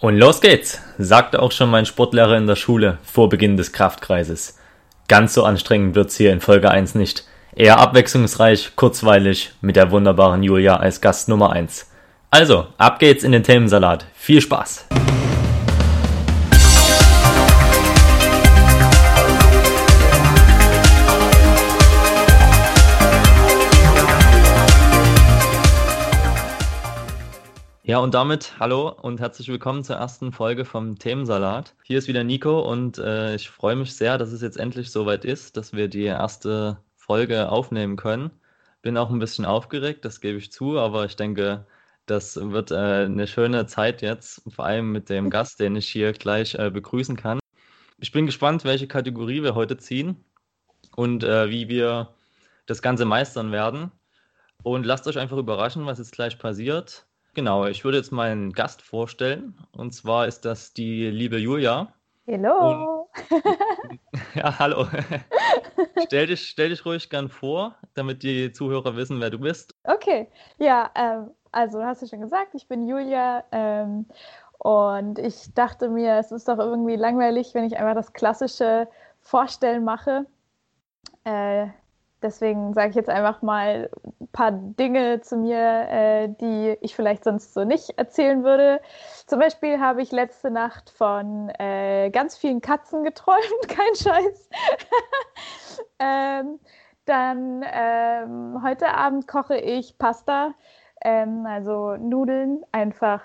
Und los geht's, sagte auch schon mein Sportlehrer in der Schule vor Beginn des Kraftkreises. Ganz so anstrengend wird's hier in Folge 1 nicht. Eher abwechslungsreich, kurzweilig, mit der wunderbaren Julia als Gast Nummer 1. Also, ab geht's in den Themensalat. Viel Spaß! Ja, und damit hallo und herzlich willkommen zur ersten Folge vom Themensalat. Hier ist wieder Nico und äh, ich freue mich sehr, dass es jetzt endlich soweit ist, dass wir die erste Folge aufnehmen können. Bin auch ein bisschen aufgeregt, das gebe ich zu, aber ich denke, das wird äh, eine schöne Zeit jetzt, vor allem mit dem Gast, den ich hier gleich äh, begrüßen kann. Ich bin gespannt, welche Kategorie wir heute ziehen und äh, wie wir das Ganze meistern werden. Und lasst euch einfach überraschen, was jetzt gleich passiert. Genau, ich würde jetzt meinen Gast vorstellen. Und zwar ist das die liebe Julia. Hallo. ja, hallo. stell, dich, stell dich ruhig gern vor, damit die Zuhörer wissen, wer du bist. Okay, ja, ähm, also hast du schon gesagt, ich bin Julia. Ähm, und ich dachte mir, es ist doch irgendwie langweilig, wenn ich einfach das klassische Vorstellen mache. Äh, Deswegen sage ich jetzt einfach mal ein paar Dinge zu mir, äh, die ich vielleicht sonst so nicht erzählen würde. Zum Beispiel habe ich letzte Nacht von äh, ganz vielen Katzen geträumt, kein Scheiß. ähm, dann ähm, heute Abend koche ich Pasta, ähm, also Nudeln, einfach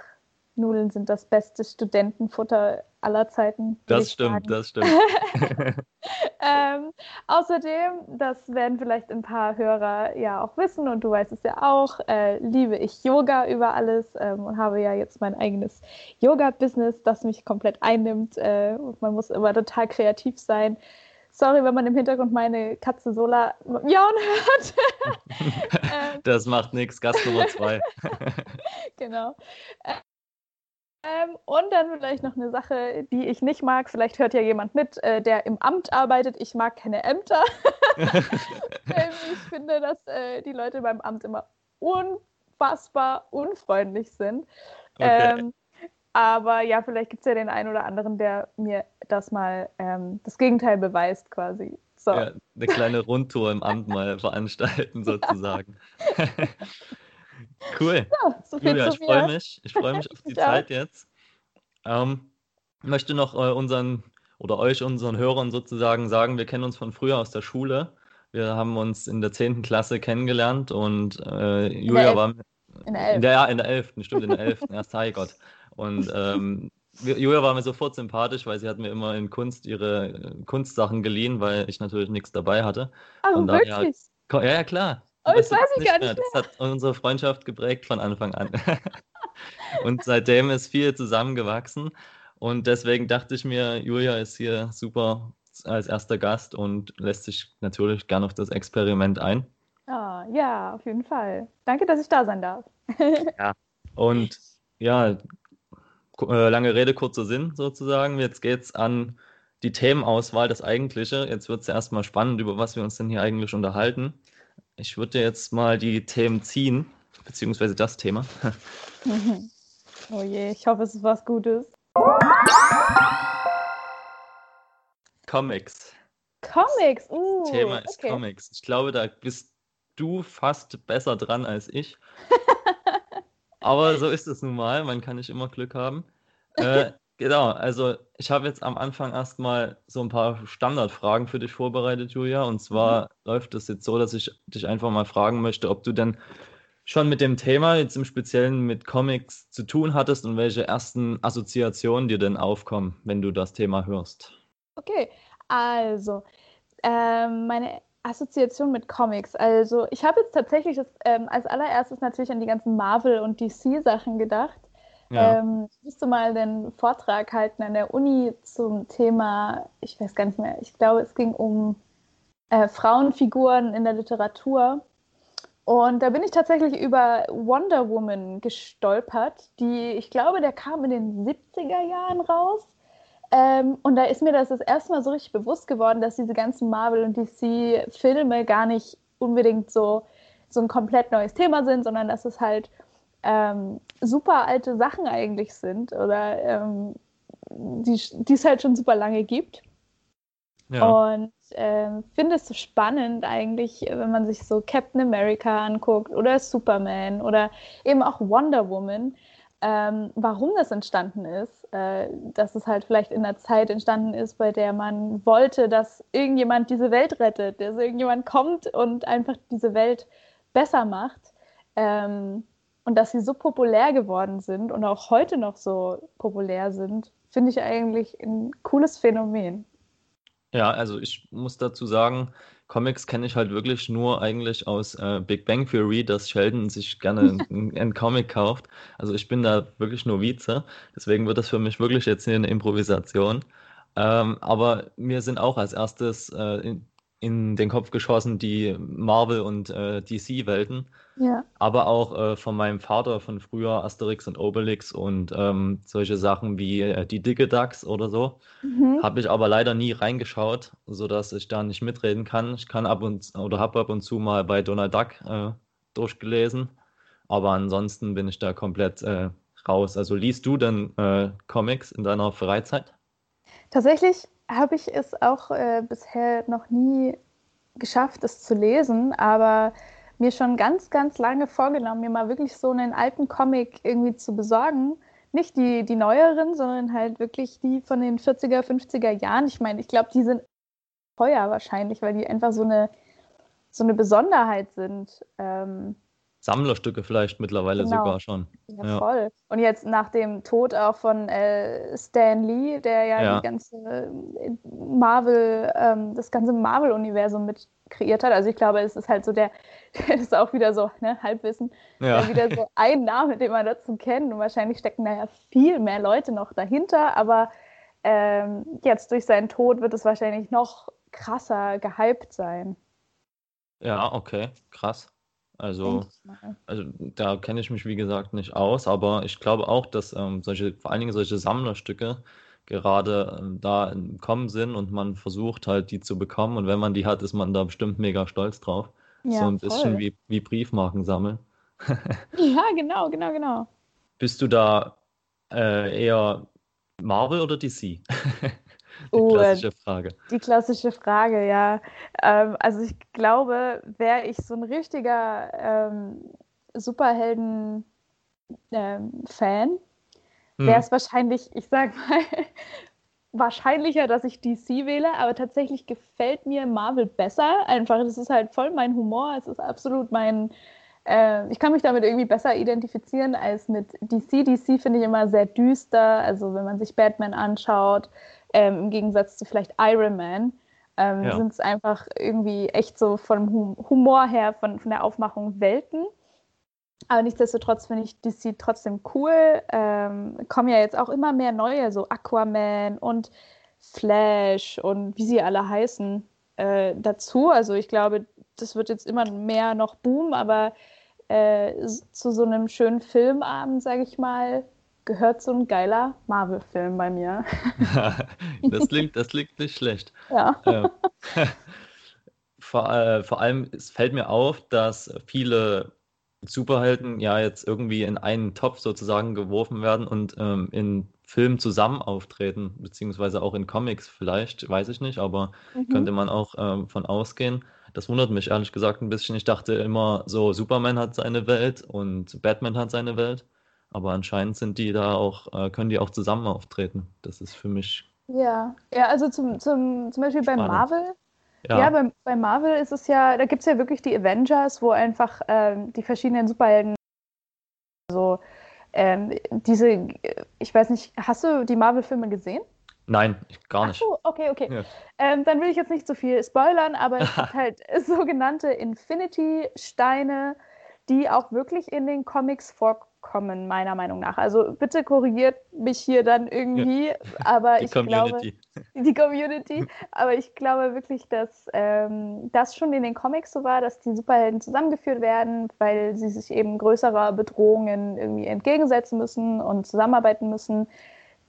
Nudeln sind das beste Studentenfutter aller Zeiten. Das stimmt, sagen. das stimmt. ähm, außerdem, das werden vielleicht ein paar Hörer ja auch wissen und du weißt es ja auch, äh, liebe ich Yoga über alles ähm, und habe ja jetzt mein eigenes Yoga-Business, das mich komplett einnimmt äh, und man muss immer total kreativ sein. Sorry, wenn man im Hintergrund meine Katze Sola jauen hört. Ähm, das macht nichts, Gast Nummer zwei. genau. Äh, ähm, und dann vielleicht noch eine Sache, die ich nicht mag. Vielleicht hört ja jemand mit, äh, der im Amt arbeitet. Ich mag keine Ämter. ähm, ich finde, dass äh, die Leute beim Amt immer unfassbar unfreundlich sind. Okay. Ähm, aber ja, vielleicht gibt es ja den einen oder anderen, der mir das mal ähm, das Gegenteil beweist, quasi. So. Ja, eine kleine Rundtour im Amt mal veranstalten, sozusagen. Cool. Ja, so Julia, ich freue mich. Ich freue mich auf die Zeit jetzt. Ähm, möchte noch äh, unseren oder euch, unseren Hörern sozusagen sagen, wir kennen uns von früher aus der Schule. Wir haben uns in der 10. Klasse kennengelernt und äh, Julia war in der 11. In der, ja, in der 11. Stimmt, in der 11. Erst Gott. Und ähm, Julia war mir sofort sympathisch, weil sie hat mir immer in Kunst ihre äh, Kunstsachen geliehen, weil ich natürlich nichts dabei hatte. Oh, wirklich? Daher, ja, ja, klar. Oh, das, weiß ich gar nicht mehr. Das hat unsere Freundschaft geprägt von Anfang an. und seitdem ist viel zusammengewachsen. Und deswegen dachte ich mir, Julia ist hier super als erster Gast und lässt sich natürlich gerne auf das Experiment ein. Oh, ja, auf jeden Fall. Danke, dass ich da sein darf. ja, und ja, äh, lange Rede, kurzer Sinn sozusagen. Jetzt geht es an die Themenauswahl, das Eigentliche. Jetzt wird es erstmal spannend, über was wir uns denn hier eigentlich unterhalten. Ich würde jetzt mal die Themen ziehen, beziehungsweise das Thema. oh je, ich hoffe, es ist was Gutes. Comics. Comics, uh. Das Thema ist okay. Comics. Ich glaube, da bist du fast besser dran als ich. Aber so ist es nun mal. Man kann nicht immer Glück haben. Äh, Genau, also ich habe jetzt am Anfang erstmal so ein paar Standardfragen für dich vorbereitet, Julia. Und zwar mhm. läuft es jetzt so, dass ich dich einfach mal fragen möchte, ob du denn schon mit dem Thema, jetzt im Speziellen mit Comics, zu tun hattest und welche ersten Assoziationen dir denn aufkommen, wenn du das Thema hörst. Okay, also ähm, meine Assoziation mit Comics. Also ich habe jetzt tatsächlich das, ähm, als allererstes natürlich an die ganzen Marvel- und DC-Sachen gedacht. Ja. Ähm, ich musste mal den Vortrag halten an der Uni zum Thema, ich weiß gar nicht mehr, ich glaube, es ging um äh, Frauenfiguren in der Literatur. Und da bin ich tatsächlich über Wonder Woman gestolpert, die, ich glaube, der kam in den 70er Jahren raus. Ähm, und da ist mir das das erste Mal so richtig bewusst geworden, dass diese ganzen Marvel- und DC-Filme gar nicht unbedingt so, so ein komplett neues Thema sind, sondern dass es halt ähm, super alte Sachen eigentlich sind oder ähm, die es halt schon super lange gibt. Ja. Und äh, finde es so spannend eigentlich, wenn man sich so Captain America anguckt oder Superman oder eben auch Wonder Woman, ähm, warum das entstanden ist. Äh, dass es halt vielleicht in einer Zeit entstanden ist, bei der man wollte, dass irgendjemand diese Welt rettet, dass irgendjemand kommt und einfach diese Welt besser macht. Ähm, und dass sie so populär geworden sind und auch heute noch so populär sind, finde ich eigentlich ein cooles Phänomen. Ja, also ich muss dazu sagen, Comics kenne ich halt wirklich nur eigentlich aus äh, Big Bang Theory, dass Sheldon sich gerne einen Comic kauft. Also ich bin da wirklich nur Vize. Deswegen wird das für mich wirklich jetzt hier eine Improvisation. Ähm, aber mir sind auch als erstes äh, in, in den Kopf geschossen die Marvel- und äh, DC-Welten. Ja. Aber auch äh, von meinem Vater von früher Asterix und Obelix und ähm, solche Sachen wie äh, die Dicke Ducks oder so. Mhm. Habe ich aber leider nie reingeschaut, sodass ich da nicht mitreden kann. Ich kann ab und oder habe ab und zu mal bei Donald Duck äh, durchgelesen. Aber ansonsten bin ich da komplett äh, raus. Also liest du denn äh, Comics in deiner Freizeit? Tatsächlich habe ich es auch äh, bisher noch nie geschafft, es zu lesen, aber mir schon ganz, ganz lange vorgenommen, mir mal wirklich so einen alten Comic irgendwie zu besorgen. Nicht die, die neueren, sondern halt wirklich die von den 40er, 50er Jahren. Ich meine, ich glaube, die sind teuer wahrscheinlich, weil die einfach so eine, so eine Besonderheit sind. Ähm, Sammlerstücke vielleicht mittlerweile genau. sogar schon. Ja, ja, voll. Und jetzt nach dem Tod auch von äh, Stan Lee, der ja, ja. die ganze äh, Marvel, ähm, das ganze Marvel-Universum mit kreiert hat. Also ich glaube, es ist halt so der, das ist auch wieder so, ne, Halbwissen, ja. wieder so ein Name, den man dazu kennt. Und wahrscheinlich stecken da ja viel mehr Leute noch dahinter, aber ähm, jetzt durch seinen Tod wird es wahrscheinlich noch krasser gehypt sein. Ja, okay, krass. Also, also da kenne ich mich wie gesagt nicht aus, aber ich glaube auch, dass ähm, solche, vor allen Dingen solche Sammlerstücke gerade ähm, da im Kommen sind und man versucht halt die zu bekommen und wenn man die hat, ist man da bestimmt mega stolz drauf. Ja, so ein voll. bisschen wie, wie Briefmarken sammeln. ja, genau, genau, genau. Bist du da äh, eher Marvel oder DC? Die oh, klassische Frage. Die klassische Frage, ja. Ähm, also ich glaube, wäre ich so ein richtiger ähm, Superhelden-Fan, ähm, wäre es hm. wahrscheinlich, ich sag mal, wahrscheinlicher, dass ich DC wähle, aber tatsächlich gefällt mir Marvel besser. Einfach, das ist halt voll mein Humor, es ist absolut mein, äh, ich kann mich damit irgendwie besser identifizieren als mit DC. DC finde ich immer sehr düster, also wenn man sich Batman anschaut, ähm, im Gegensatz zu vielleicht Iron Man, ähm, ja. sind es einfach irgendwie echt so vom Humor her, von, von der Aufmachung Welten. Aber nichtsdestotrotz finde ich DC trotzdem cool. Ähm, kommen ja jetzt auch immer mehr neue, so Aquaman und Flash und wie sie alle heißen, äh, dazu. Also ich glaube, das wird jetzt immer mehr noch boomen, aber äh, zu so einem schönen Filmabend, sage ich mal, gehört so ein geiler Marvel-Film bei mir. das, klingt, das klingt nicht schlecht. Ja. Äh, vor, äh, vor allem, es fällt mir auf, dass viele Superhelden ja jetzt irgendwie in einen Topf sozusagen geworfen werden und ähm, in Filmen zusammen auftreten, beziehungsweise auch in Comics vielleicht, weiß ich nicht, aber mhm. könnte man auch ähm, von ausgehen. Das wundert mich ehrlich gesagt ein bisschen. Ich dachte immer so, Superman hat seine Welt und Batman hat seine Welt. Aber anscheinend sind die da auch, äh, können die auch zusammen auftreten. Das ist für mich. Ja, ja, also zum, zum, zum Beispiel bei Marvel. Ja, ja bei, bei, Marvel ist es ja, da gibt es ja wirklich die Avengers, wo einfach ähm, die verschiedenen Superhelden so ähm, diese, ich weiß nicht, hast du die Marvel-Filme gesehen? Nein, gar nicht. So, okay, okay. Ja. Ähm, dann will ich jetzt nicht so viel spoilern, aber es gibt halt sogenannte Infinity-Steine, die auch wirklich in den Comics vorkommen kommen, meiner Meinung nach. Also bitte korrigiert mich hier dann irgendwie, ja. aber die ich Community. glaube, die Community, aber ich glaube wirklich, dass ähm, das schon in den Comics so war, dass die Superhelden zusammengeführt werden, weil sie sich eben größerer Bedrohungen irgendwie entgegensetzen müssen und zusammenarbeiten müssen.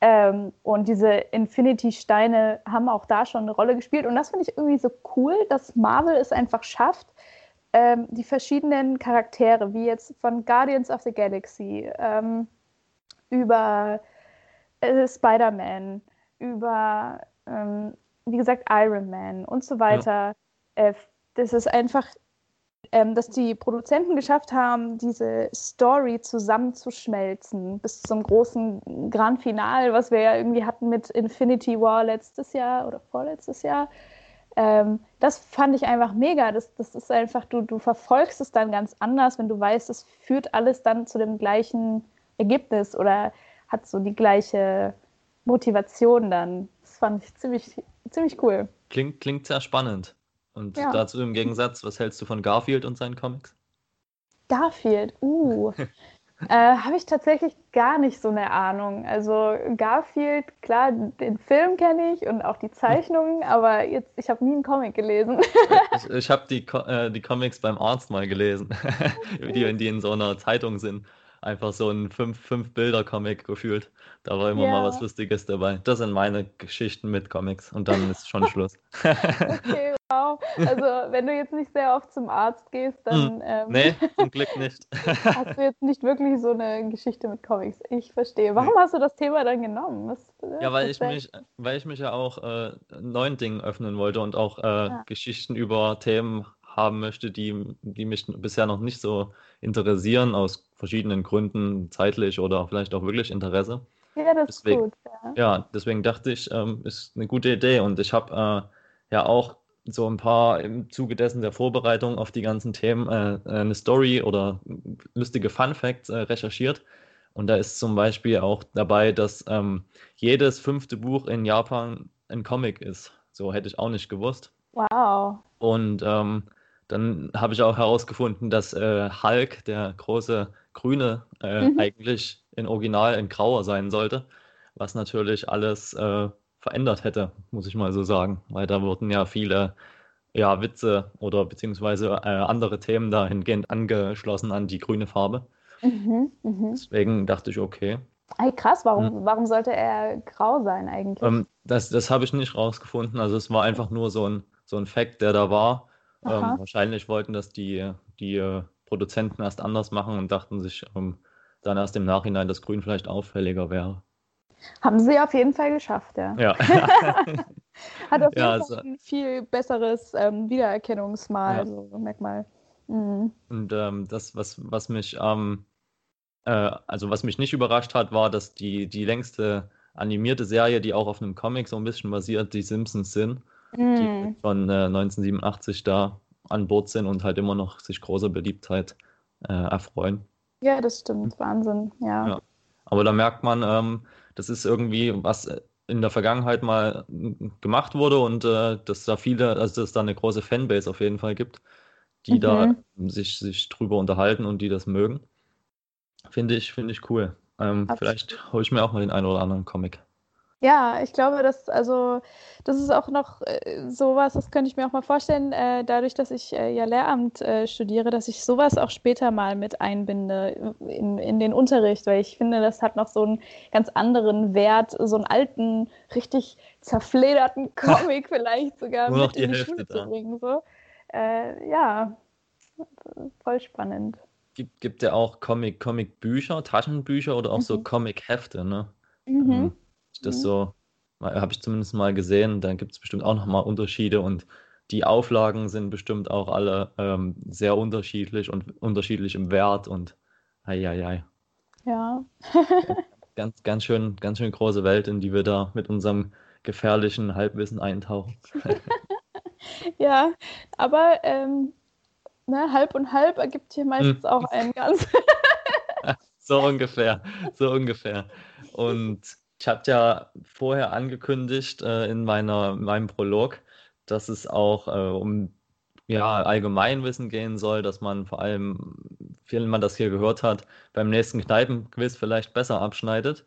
Ähm, und diese Infinity-Steine haben auch da schon eine Rolle gespielt. Und das finde ich irgendwie so cool, dass Marvel es einfach schafft, ähm, die verschiedenen Charaktere, wie jetzt von Guardians of the Galaxy ähm, über äh, Spider-Man, über, ähm, wie gesagt, Iron Man und so weiter. Ja. Äh, das ist einfach, ähm, dass die Produzenten geschafft haben, diese Story zusammenzuschmelzen bis zum großen Grand Final, was wir ja irgendwie hatten mit Infinity War letztes Jahr oder vorletztes Jahr. Ähm, das fand ich einfach mega. Das, das ist einfach, du, du verfolgst es dann ganz anders, wenn du weißt, es führt alles dann zu dem gleichen Ergebnis oder hat so die gleiche Motivation dann. Das fand ich ziemlich, ziemlich cool. Klingt, klingt sehr spannend. Und ja. dazu im Gegensatz, was hältst du von Garfield und seinen Comics? Garfield, uh. äh, Habe ich tatsächlich gar nicht so eine Ahnung. Also Garfield, klar, den Film kenne ich und auch die Zeichnungen, aber jetzt, ich habe nie einen Comic gelesen. ich ich habe die, äh, die Comics beim Arzt mal gelesen, die, die in so einer Zeitung sind einfach so ein Fünf-Bilder-Comic fünf gefühlt. Da war immer ja. mal was Lustiges dabei. Das sind meine Geschichten mit Comics und dann ist schon Schluss. okay, wow. Also, wenn du jetzt nicht sehr oft zum Arzt gehst, dann. Hm. Ähm, nee, zum Glück nicht. hast du jetzt nicht wirklich so eine Geschichte mit Comics. Ich verstehe. Warum nee. hast du das Thema dann genommen? Was, ja, weil ich, mich, weil ich mich ja auch äh, neuen Dingen öffnen wollte und auch äh, ja. Geschichten über Themen haben möchte, die, die mich bisher noch nicht so interessieren, aus verschiedenen Gründen, zeitlich oder vielleicht auch wirklich Interesse. Ja, das deswegen, ist gut. Ja. ja, deswegen dachte ich, ähm, ist eine gute Idee. Und ich habe äh, ja auch so ein paar im Zuge dessen der Vorbereitung auf die ganzen Themen äh, eine Story oder lustige Fun Facts äh, recherchiert. Und da ist zum Beispiel auch dabei, dass ähm, jedes fünfte Buch in Japan ein Comic ist. So hätte ich auch nicht gewusst. Wow. Und ähm, dann habe ich auch herausgefunden, dass äh, Hulk, der große Grüne, äh, mhm. eigentlich in Original in Grauer sein sollte, was natürlich alles äh, verändert hätte, muss ich mal so sagen, weil da wurden ja viele ja, Witze oder beziehungsweise äh, andere Themen dahingehend angeschlossen an die grüne Farbe. Mhm, mh. Deswegen dachte ich, okay. Ey, krass, warum, hm. warum sollte er grau sein eigentlich? Ähm, das das habe ich nicht rausgefunden. Also es war einfach nur so ein, so ein Fact, der da war. Ähm, wahrscheinlich wollten das die, die äh, Produzenten erst anders machen und dachten sich ähm, dann erst im Nachhinein, dass Grün vielleicht auffälliger wäre. Haben sie auf jeden Fall geschafft, ja. ja. Hat auf jeden ja, Fall also, ein viel besseres ähm, Wiedererkennungsmal, ja. also Merkmal. Mhm. Und ähm, das, was, was mich, ähm, äh, also was mich nicht überrascht hat, war, dass die, die längste animierte Serie, die auch auf einem Comic so ein bisschen basiert, die Simpsons sind die hm. von äh, 1987 da an Bord sind und halt immer noch sich großer Beliebtheit äh, erfreuen. Ja, das stimmt. Wahnsinn, ja. ja. Aber da merkt man, ähm, das ist irgendwie, was in der Vergangenheit mal gemacht wurde und äh, dass da viele, also dass es da eine große Fanbase auf jeden Fall gibt, die mhm. da sich, sich drüber unterhalten und die das mögen. Finde ich, finde ich cool. Ähm, vielleicht hole ich mir auch mal den einen oder anderen Comic. Ja, ich glaube, dass, also, das ist auch noch äh, sowas, das könnte ich mir auch mal vorstellen, äh, dadurch, dass ich äh, ja Lehramt äh, studiere, dass ich sowas auch später mal mit einbinde in, in den Unterricht, weil ich finde, das hat noch so einen ganz anderen Wert, so einen alten, richtig zerflederten Comic vielleicht sogar Nur mit in die, die Schule zu bringen. So. Äh, ja, voll spannend. Gibt, gibt ja auch Comic, Comic-Bücher, Taschenbücher oder auch mhm. so Comic-Hefte, ne? Mhm. Ähm, das mhm. so, habe ich zumindest mal gesehen. Da gibt es bestimmt auch nochmal Unterschiede und die Auflagen sind bestimmt auch alle ähm, sehr unterschiedlich und unterschiedlich im Wert und ei, ei, ei. Ja. ganz, ganz schön, ganz schön große Welt, in die wir da mit unserem gefährlichen Halbwissen eintauchen. ja, aber ähm, ne, halb und halb ergibt hier meistens hm. auch ein ganz. so ungefähr, so ungefähr. Und ich hatte ja vorher angekündigt äh, in meiner, in meinem Prolog, dass es auch äh, um ja, Allgemeinwissen gehen soll, dass man vor allem, wenn man das hier gehört hat, beim nächsten Kneipenquiz vielleicht besser abschneidet.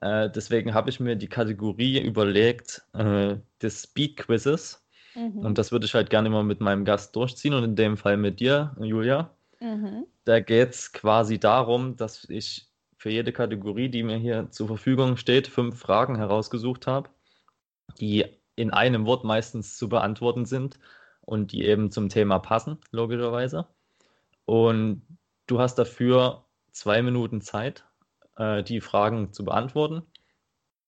Äh, deswegen habe ich mir die Kategorie überlegt äh, des Speed-Quizzes. Mhm. Und das würde ich halt gerne mal mit meinem Gast durchziehen und in dem Fall mit dir, Julia. Mhm. Da geht es quasi darum, dass ich für jede Kategorie, die mir hier zur Verfügung steht, fünf Fragen herausgesucht habe, die in einem Wort meistens zu beantworten sind. und die eben zum Thema passen, logischerweise. Und du hast dafür zwei Minuten Zeit, äh, die Fragen zu beantworten.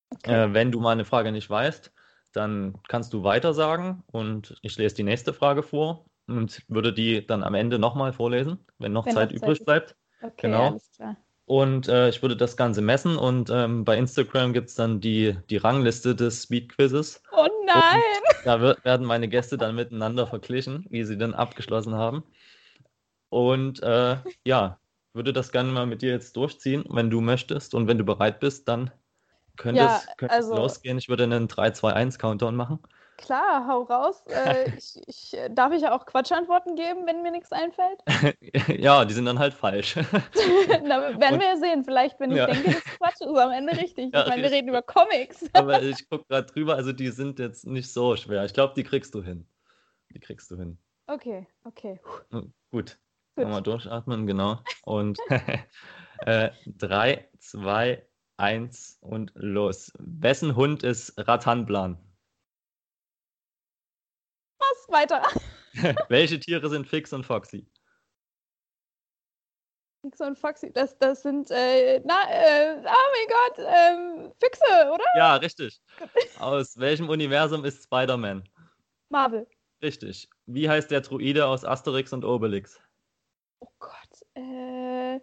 Okay. Äh, wenn du mal eine Frage nicht weißt, dann kannst du weiter sagen und ich lese die nächste Frage vor und würde die dann am Ende nochmal vorlesen, wenn noch wenn Zeit übrig Zeit bleibt. Okay, genau. alles klar. Und äh, ich würde das Ganze messen und ähm, bei Instagram gibt es dann die, die Rangliste des Speed-Quizzes. Oh nein! Und da wird, werden meine Gäste dann miteinander verglichen, wie sie denn abgeschlossen haben. Und äh, ja, würde das gerne mal mit dir jetzt durchziehen, wenn du möchtest. Und wenn du bereit bist, dann könnte ja, es, also, losgehen. Ich würde einen 3-2-1-Countdown machen. Klar, hau raus. Äh, ich, ich, darf ich ja auch Quatschantworten geben, wenn mir nichts einfällt? ja, die sind dann halt falsch. Na, werden Und, wir ja sehen. Vielleicht, wenn ich ja. denke, das ist Quatsch, ist am Ende richtig. Ja, ich meine, wir reden über Comics. Aber ich gucke gerade drüber, also die sind jetzt nicht so schwer. Ich glaube, die kriegst du hin. Die kriegst du hin. Okay, okay. Gut. Gut. Nochmal durchatmen, genau. Und 3, 2, 1 und los. Wessen Hund ist Ratanplan? Weiter. Welche Tiere sind Fix und Foxy? Fix und Foxy, das, das sind, äh, na, äh, oh mein Gott, ähm, Fixe, oder? Ja, richtig. Aus welchem Universum ist Spider-Man? Marvel. Richtig. Wie heißt der Druide aus Asterix und Obelix? Oh Gott, äh,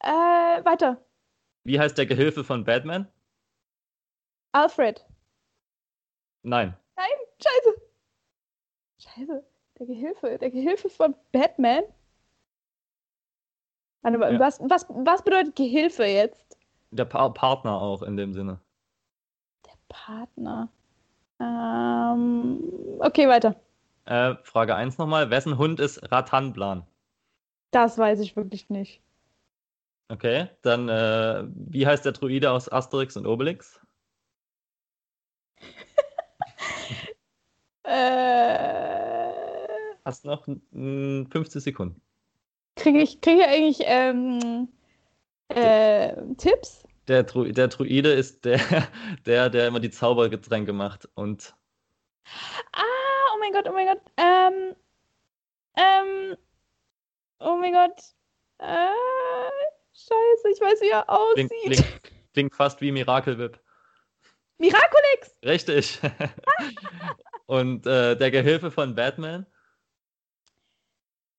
äh, weiter. Wie heißt der Gehilfe von Batman? Alfred. Nein. Scheiße, der Gehilfe, der Gehilfe von Batman? Ja. was, was, was bedeutet Gehilfe jetzt? Der pa Partner auch in dem Sinne. Der Partner. Ähm, okay, weiter. Äh, Frage 1 nochmal. Wessen Hund ist Ratanplan? Das weiß ich wirklich nicht. Okay, dann äh, wie heißt der Druide aus Asterix und Obelix? äh, Hast noch 50 Sekunden. Kriege ich, krieg ich eigentlich ähm, äh, Tipps? Der, Dru der Druide ist der, der, der immer die Zaubergetränke macht und. Ah, oh mein Gott, oh mein Gott. Ähm, ähm, oh mein Gott. Äh, Scheiße, ich weiß, wie er aussieht. Klingt, klingt, klingt fast wie Miracle Whip. Miraculix! Richtig. Und äh, der Gehilfe von Batman?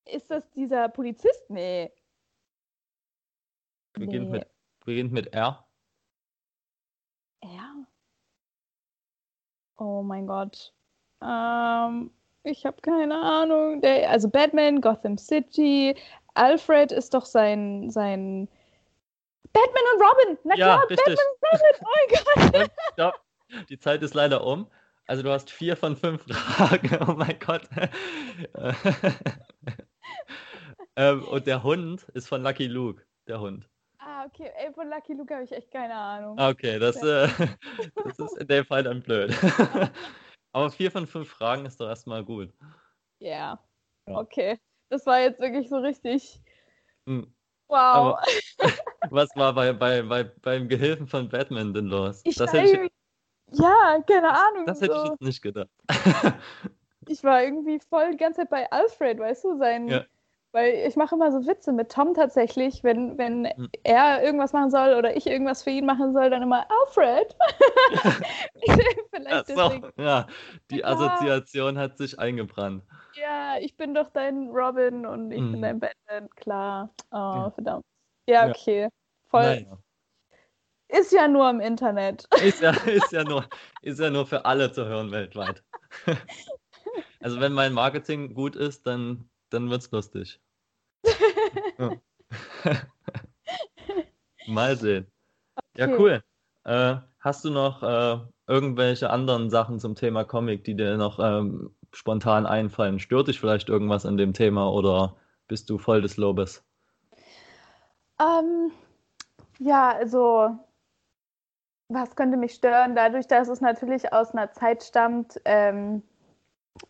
Ist das dieser Polizist? Nee. Beginnt, nee. Mit, beginnt mit R. R? Oh mein Gott. Ähm, ich habe keine Ahnung. Der, also Batman, Gotham City, Alfred ist doch sein, sein Batman und Robin. Na ja, klar, richtig. Batman und Robin. Oh mein Gott. Stopp. Die Zeit ist leider um. Also du hast vier von fünf Fragen. Oh mein Gott. Ähm, und der Hund ist von Lucky Luke, der Hund. Ah, okay. Ey, von Lucky Luke habe ich echt keine Ahnung. Okay, das, äh, das ist in dem Fall dann blöd. Aber vier von fünf Fragen ist doch erstmal gut. Yeah. Ja. Okay. Das war jetzt wirklich so richtig. Hm. Wow. Aber, was war bei, bei, bei, beim Gehilfen von Batman denn los? Ich das hätte ich, ja, keine Ahnung. Das hätte so. ich jetzt nicht gedacht. ich war irgendwie voll die ganze Zeit bei Alfred, weißt du, sein. Ja. Weil ich mache immer so Witze mit Tom tatsächlich, wenn, wenn hm. er irgendwas machen soll oder ich irgendwas für ihn machen soll, dann immer Alfred. Vielleicht so, ja, die Assoziation hat sich eingebrannt. Ja, ich bin doch dein Robin und ich hm. bin dein Batman, klar. Oh, ja. verdammt. Ja, okay. Voll. Naja. Ist ja nur im Internet. Ist ja, ist, ja nur, ist ja nur für alle zu hören weltweit. Also wenn mein Marketing gut ist, dann dann wird's lustig. Mal sehen. Okay. Ja, cool. Äh, hast du noch äh, irgendwelche anderen Sachen zum Thema Comic, die dir noch ähm, spontan einfallen? Stört dich vielleicht irgendwas an dem Thema oder bist du voll des Lobes? Ähm, ja, also was könnte mich stören? Dadurch, dass es natürlich aus einer Zeit stammt, ähm,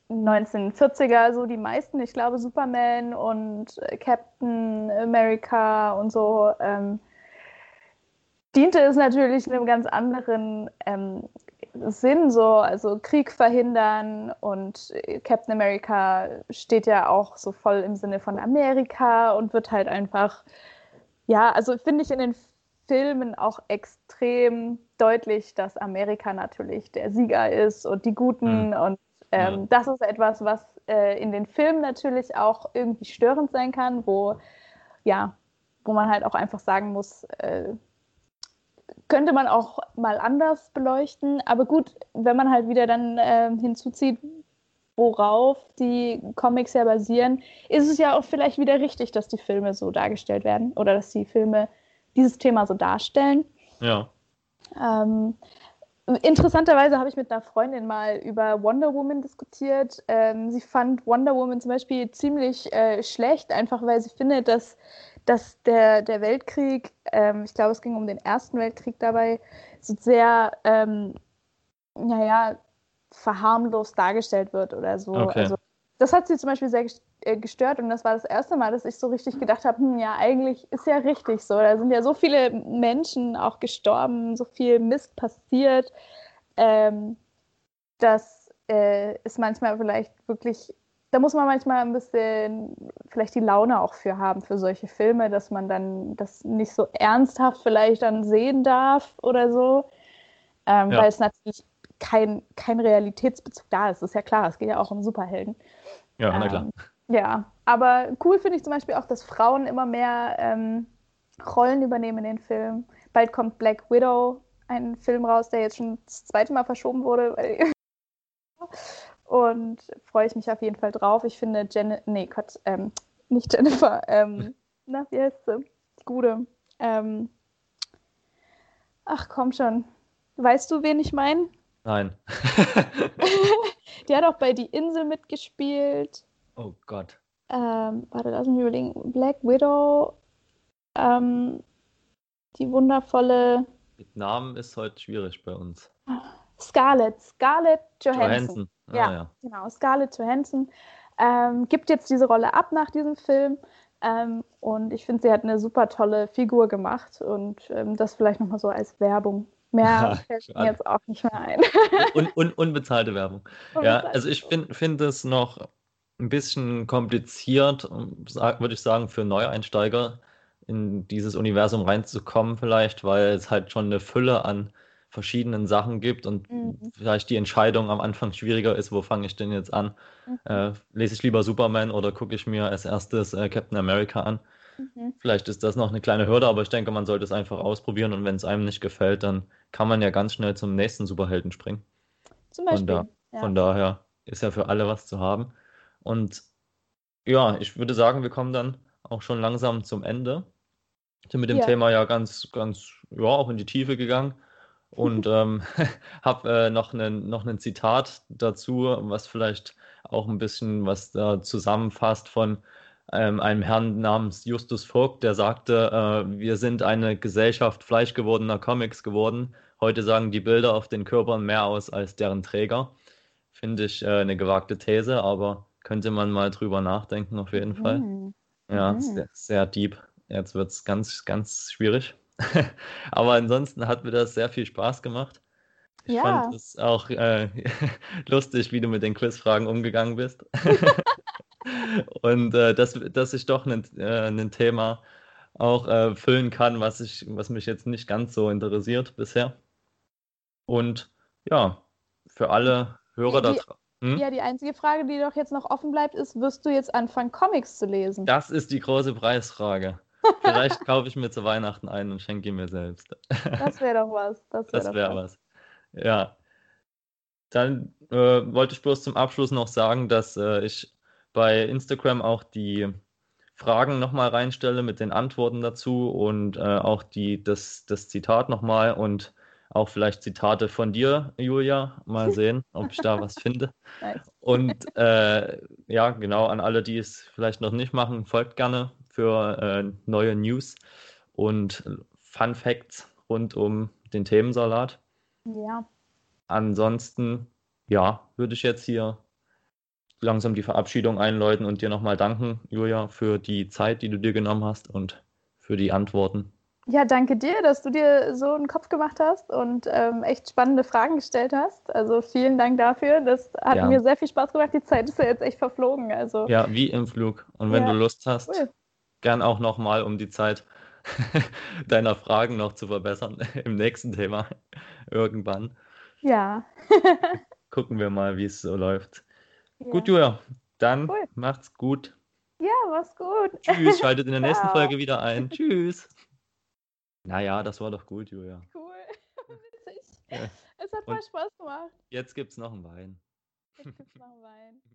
1940er, so die meisten, ich glaube Superman und äh, Captain America und so, ähm, diente es natürlich einem ganz anderen ähm, Sinn, so, also Krieg verhindern und Captain America steht ja auch so voll im Sinne von Amerika und wird halt einfach, ja, also finde ich in den Filmen auch extrem deutlich, dass Amerika natürlich der Sieger ist und die Guten mhm. und ähm, das ist etwas, was äh, in den Filmen natürlich auch irgendwie störend sein kann, wo ja, wo man halt auch einfach sagen muss, äh, könnte man auch mal anders beleuchten. Aber gut, wenn man halt wieder dann äh, hinzuzieht, worauf die Comics ja basieren, ist es ja auch vielleicht wieder richtig, dass die Filme so dargestellt werden oder dass die Filme dieses Thema so darstellen. Ja. Ähm, interessanterweise habe ich mit einer Freundin mal über Wonder Woman diskutiert. Ähm, sie fand Wonder Woman zum Beispiel ziemlich äh, schlecht, einfach weil sie findet, dass dass der, der Weltkrieg, ähm, ich glaube, es ging um den Ersten Weltkrieg dabei, so sehr, ähm, naja, verharmlost dargestellt wird oder so. Okay. Also, das hat sie zum Beispiel sehr äh, gestört und das war das erste Mal, dass ich so richtig gedacht habe, hm, ja, eigentlich ist ja richtig so. Da sind ja so viele Menschen auch gestorben, so viel Mist passiert, ähm, dass äh, es manchmal vielleicht wirklich da muss man manchmal ein bisschen vielleicht die Laune auch für haben, für solche Filme, dass man dann das nicht so ernsthaft vielleicht dann sehen darf oder so. Ähm, ja. Weil es natürlich kein, kein Realitätsbezug da ist. Das ist ja klar, es geht ja auch um Superhelden. Ja, na klar. Ähm, ja, aber cool finde ich zum Beispiel auch, dass Frauen immer mehr ähm, Rollen übernehmen in den Filmen. Bald kommt Black Widow, ein Film raus, der jetzt schon das zweite Mal verschoben wurde. Und freue ich mich auf jeden Fall drauf. Ich finde Jennifer, nee, Gott, ähm, nicht Jennifer, ähm, na, wie heißt sie? Die Gute. Ähm, ach, komm schon. Weißt du, wen ich meine? Nein. die hat auch bei Die Insel mitgespielt. Oh Gott. Ähm, warte, lass mich überlegen. Black Widow. Ähm, die wundervolle. Mit Namen ist heute schwierig bei uns. Scarlett. Scarlett Johansson. Johansson. Ah, ja, ja, genau. Scarlett Johansson ähm, gibt jetzt diese Rolle ab nach diesem Film. Ähm, und ich finde, sie hat eine super tolle Figur gemacht und ähm, das vielleicht nochmal so als Werbung. Mehr fällt mir jetzt auch nicht mehr ein. un, un, unbezahlte Werbung. Unbezahlte ja, also ich finde find es noch ein bisschen kompliziert, würde ich sagen, für Neueinsteiger in dieses Universum reinzukommen, vielleicht, weil es halt schon eine Fülle an verschiedenen Sachen gibt und mhm. vielleicht die Entscheidung am Anfang schwieriger ist, wo fange ich denn jetzt an? Mhm. Äh, lese ich lieber Superman oder gucke ich mir als erstes äh, Captain America an? Mhm. Vielleicht ist das noch eine kleine Hürde, aber ich denke, man sollte es einfach ausprobieren und wenn es einem nicht gefällt, dann kann man ja ganz schnell zum nächsten Superhelden springen. Zum Beispiel. Von, da, ja. von daher ist ja für alle was zu haben. Und ja, ich würde sagen, wir kommen dann auch schon langsam zum Ende. Ich bin mit dem ja. Thema ja ganz, ganz, ja, auch in die Tiefe gegangen und ähm, habe äh, noch ein noch einen Zitat dazu, was vielleicht auch ein bisschen was da zusammenfasst von ähm, einem Herrn namens Justus Vogt, der sagte, äh, wir sind eine Gesellschaft fleischgewordener Comics geworden. Heute sagen die Bilder auf den Körpern mehr aus als deren Träger. Finde ich äh, eine gewagte These, aber könnte man mal drüber nachdenken auf jeden Fall. Mhm. Ja, mhm. sehr, sehr deep. Jetzt wird es ganz, ganz schwierig. Aber ansonsten hat mir das sehr viel Spaß gemacht. Ich ja. fand es auch äh, lustig, wie du mit den Quizfragen umgegangen bist. Und äh, dass, dass ich doch ein, äh, ein Thema auch äh, füllen kann, was, ich, was mich jetzt nicht ganz so interessiert bisher. Und ja, für alle Hörer da draußen. Hm? Ja, die einzige Frage, die doch jetzt noch offen bleibt, ist, wirst du jetzt anfangen, Comics zu lesen? Das ist die große Preisfrage. Vielleicht kaufe ich mir zu Weihnachten einen und schenke ihn mir selbst. Das wäre doch was. Das wäre wär was. was. Ja. Dann äh, wollte ich bloß zum Abschluss noch sagen, dass äh, ich bei Instagram auch die Fragen nochmal reinstelle mit den Antworten dazu und äh, auch die, das, das Zitat nochmal und auch vielleicht Zitate von dir, Julia. Mal sehen, ob ich da was finde. Nice. Und äh, ja, genau, an alle, die es vielleicht noch nicht machen, folgt gerne für äh, neue News und Fun Facts rund um den Themensalat. Ja. Ansonsten, ja, würde ich jetzt hier langsam die Verabschiedung einläuten und dir nochmal danken, Julia, für die Zeit, die du dir genommen hast und für die Antworten. Ja, danke dir, dass du dir so einen Kopf gemacht hast und ähm, echt spannende Fragen gestellt hast. Also vielen Dank dafür. Das hat ja. mir sehr viel Spaß gemacht. Die Zeit ist ja jetzt echt verflogen. Also. Ja, wie im Flug. Und wenn ja. du Lust hast, cool. gern auch nochmal, um die Zeit deiner Fragen noch zu verbessern im nächsten Thema irgendwann. Ja. Gucken wir mal, wie es so läuft. Ja. Gut, Julia, dann cool. macht's gut. Ja, mach's gut. Tschüss, schaltet in der nächsten Folge wieder ein. Tschüss. Naja, das war doch gut, Julia. Cool. Witzig. Ja. Es hat voll Spaß gemacht. Jetzt gibt's noch einen Wein. Jetzt gibt's noch einen Wein.